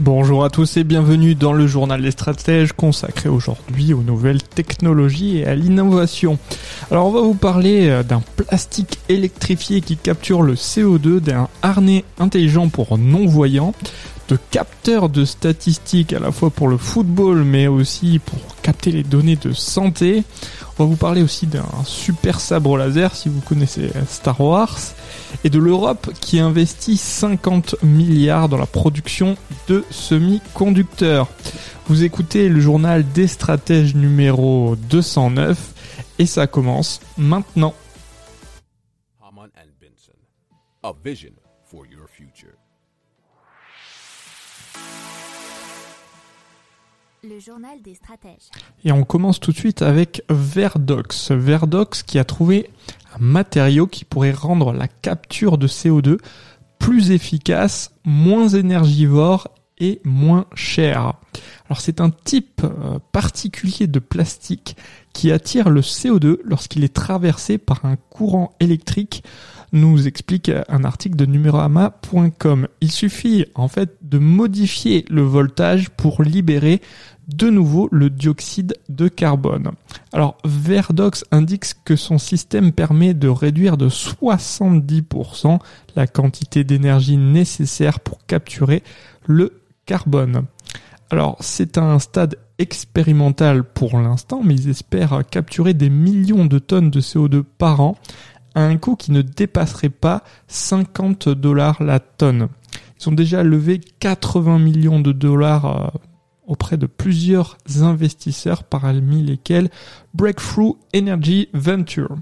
Bonjour à tous et bienvenue dans le journal des stratèges consacré aujourd'hui aux nouvelles technologies et à l'innovation. Alors on va vous parler euh, d'un plastique électrifié qui capture le CO2, d'un harnais intelligent pour non-voyants, de capteurs de statistiques à la fois pour le football mais aussi pour capter les données de santé. On va vous parler aussi d'un super sabre laser si vous connaissez Star Wars et de l'Europe qui investit 50 milliards dans la production de semi-conducteurs. Vous écoutez le journal des stratèges numéro 209 et ça commence maintenant. Et on commence tout de suite avec Verdox. Verdox qui a trouvé un matériau qui pourrait rendre la capture de CO2 plus efficace, moins énergivore et moins cher. Alors c'est un type euh, particulier de plastique qui attire le CO2 lorsqu'il est traversé par un courant électrique, nous explique un article de numéroama.com. Il suffit en fait de modifier le voltage pour libérer de nouveau le dioxyde de carbone. Alors Verdox indique que son système permet de réduire de 70% la quantité d'énergie nécessaire pour capturer le carbone. Alors c'est un stade expérimental pour l'instant, mais ils espèrent capturer des millions de tonnes de CO2 par an à un coût qui ne dépasserait pas 50 dollars la tonne. Ils ont déjà levé 80 millions de dollars euh, auprès de plusieurs investisseurs parmi lesquels Breakthrough Energy Venture.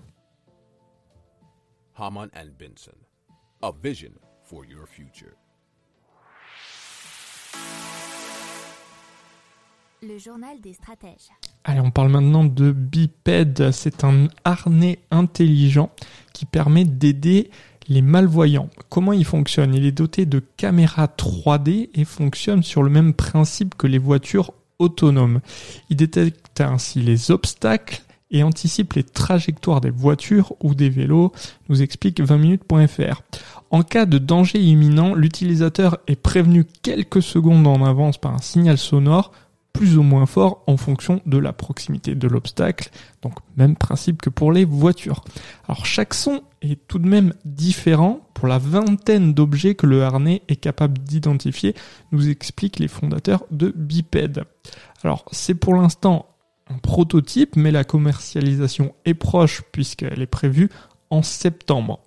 Le journal des stratèges. Allez, on parle maintenant de Biped. C'est un harnais intelligent qui permet d'aider les malvoyants. Comment il fonctionne? Il est doté de caméras 3D et fonctionne sur le même principe que les voitures autonomes. Il détecte ainsi les obstacles et anticipe les trajectoires des voitures ou des vélos, nous explique 20minutes.fr. En cas de danger imminent, l'utilisateur est prévenu quelques secondes en avance par un signal sonore plus ou moins fort en fonction de la proximité de l'obstacle. Donc même principe que pour les voitures. Alors chaque son est tout de même différent pour la vingtaine d'objets que le harnais est capable d'identifier, nous expliquent les fondateurs de Biped. Alors c'est pour l'instant un prototype, mais la commercialisation est proche puisqu'elle est prévue en septembre.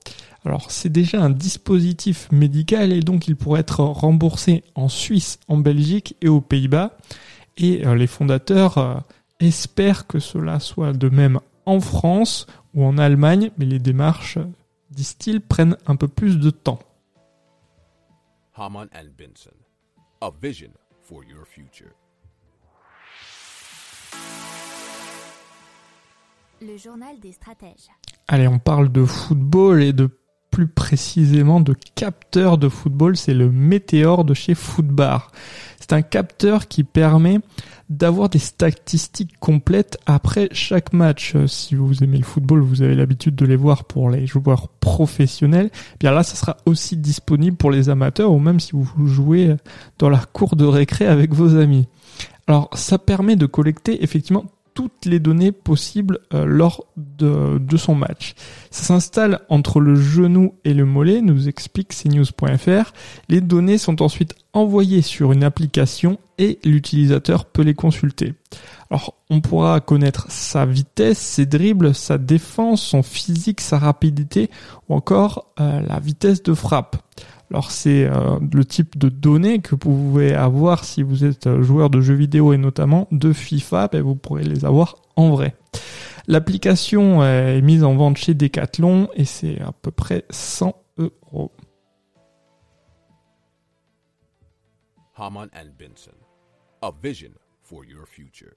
Alors c'est déjà un dispositif médical et donc il pourrait être remboursé en Suisse, en Belgique et aux Pays-Bas. Et euh, les fondateurs euh, espèrent que cela soit de même en France ou en Allemagne, mais les démarches, disent-ils, prennent un peu plus de temps. Haman and Benson, a vision for your future. Le journal des stratèges. Allez, on parle de football et de plus précisément de capteur de football, c'est le Météor de chez Footbar. C'est un capteur qui permet d'avoir des statistiques complètes après chaque match. Euh, Si vous aimez le football, vous avez l'habitude de les voir pour les joueurs professionnels. Eh Bien là, ça sera aussi disponible pour les amateurs ou même si vous jouez dans la cour de récré avec vos amis. Alors, ça permet de collecter effectivement toutes les données possibles euh, lors de, son match. Ça s'installe entre le genou et le mollet, nous explique cnews.fr. Les données sont ensuite envoyées sur une application et l'utilisateur peut les consulter. Alors, on pourra connaître sa vitesse, ses dribbles, sa défense, son physique, sa rapidité ou encore euh, la vitesse de frappe. Alors c'est euh, le type de données que vous pouvez avoir si vous êtes euh, joueur de jeux vidéo et notamment de FIFA, ben vous pourrez les avoir en vrai. L'application euh, est mise en vente chez Decathlon et c'est à peu près 100 euros. And Benson. A vision for your future.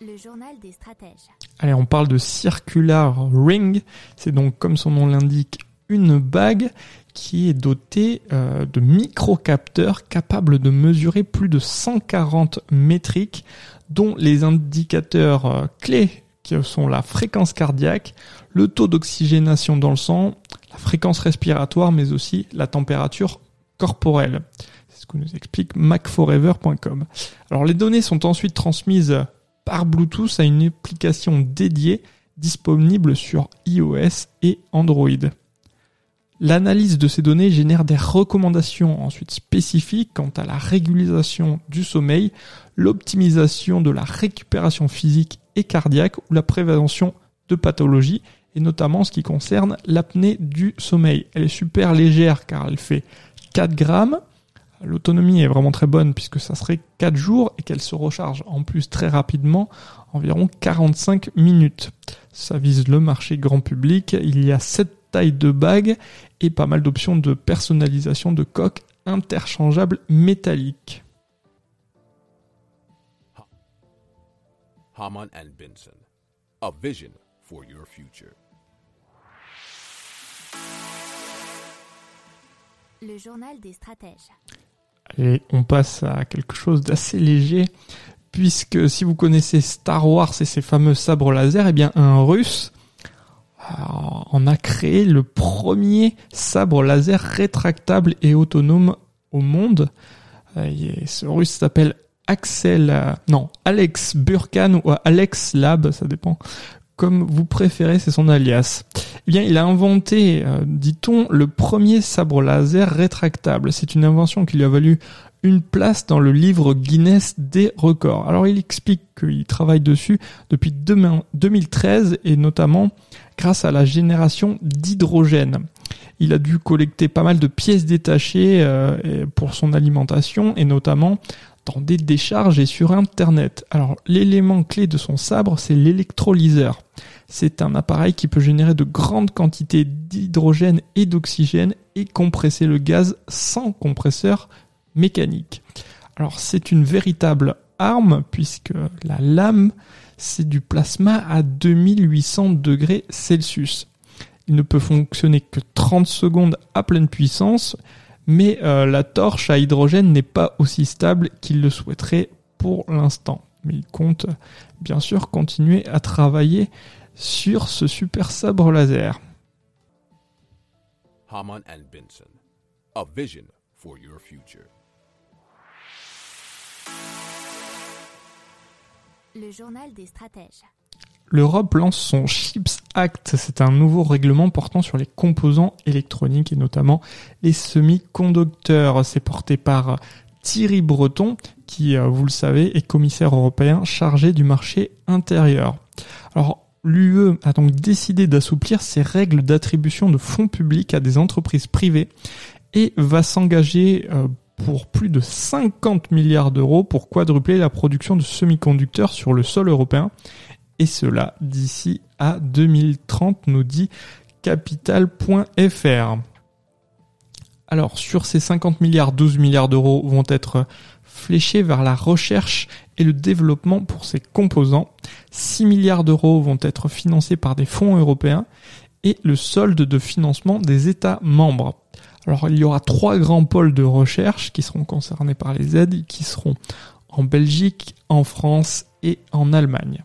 Le journal des stratèges. Allez, on parle de Circular Ring. C'est donc, comme son nom l'indique, une bague qui est dotée euh, de microcapteurs capables de mesurer plus de 140 métriques, dont les indicateurs euh, clés qui sont la fréquence cardiaque, le taux d'oxygénation dans le sang, la fréquence respiratoire, mais aussi la température corporelle. C'est ce que nous explique macforever.com. Alors les données sont ensuite transmises par Bluetooth à une application dédiée disponible sur iOS et Android. L'analyse de ces données génère des recommandations ensuite spécifiques quant à la régulation du sommeil, l'optimisation de la récupération physique et cardiaque ou la prévention de pathologies, et notamment ce qui concerne l'apnée du sommeil. Elle est super légère car elle fait 4 grammes, L'autonomie est vraiment très bonne puisque ça serait 4 jours et qu'elle se recharge en plus très rapidement, environ 45 minutes. Ça vise le marché grand public. Il y a 7 tailles de bagues et pas mal d'options de personnalisation de coques interchangeables métalliques. Haman and Benson. A vision for your future. Le journal des stratèges. Et on passe à quelque chose d'assez léger, puisque si vous connaissez Star Wars et ses fameux sabres laser, eh bien un russe en a créé le premier sabre laser rétractable et autonome au monde. Et ce russe s'appelle Axel, euh, non, Alex Burkan ou Alex Lab, ça dépend comme vous préférez, c'est son alias. Eh il a inventé, euh, dit-on, le premier sabre laser rétractable. C'est une invention qui lui a valu une place dans le livre Guinness des records. Alors, il explique qu'il travaille dessus depuis 2013 et notamment grâce à la génération d'hydrogène. Il a dû collecter pas mal de pièces détachées euh, pour son alimentation et notamment dans des décharges et sur Internet. Alors l'élément clé de son sabre, c'est l'électrolyseur. C'est un appareil qui peut générer de grandes quantités d'hydrogène et d'oxygène et compresser le gaz sans compresseur mécanique. Alors c'est une véritable arme puisque la lame c'est du plasma à 2800 degrés Celsius. Il ne peut fonctionner que 30 secondes à pleine puissance mais euh, la torche à hydrogène n'est pas aussi stable qu'il le souhaiterait pour l'instant. Mais il compte bien sûr continuer à travailler sur ce super sabre laser. Haman and Benson. A vision for your future. Le journal des stratèges. L'Europe lance son Chips Act. C'est un nouveau règlement portant sur les composants électroniques et notamment les semi-conducteurs. C'est porté par Thierry Breton, qui, euh, vous le savez, est commissaire européen chargé du marché intérieur. Alors, l'UE a donc décidé d'assouplir ses règles d'attribution de fonds publics à des entreprises privées et va s'engager euh, pour plus de 50 milliards d'euros pour quadrupler la production de semi-conducteurs sur le sol européen et cela d'ici à 2030, nous dit capital.fr. Alors sur ces 50 milliards, 12 milliards d'euros vont être fléchés vers la recherche et le développement pour ces composants. 6 milliards d'euros vont être financés par des fonds européens et le solde de financement des États membres. Alors il y aura trois grands pôles de recherche qui seront concernés par les aides, qui seront en Belgique, en France et en Allemagne.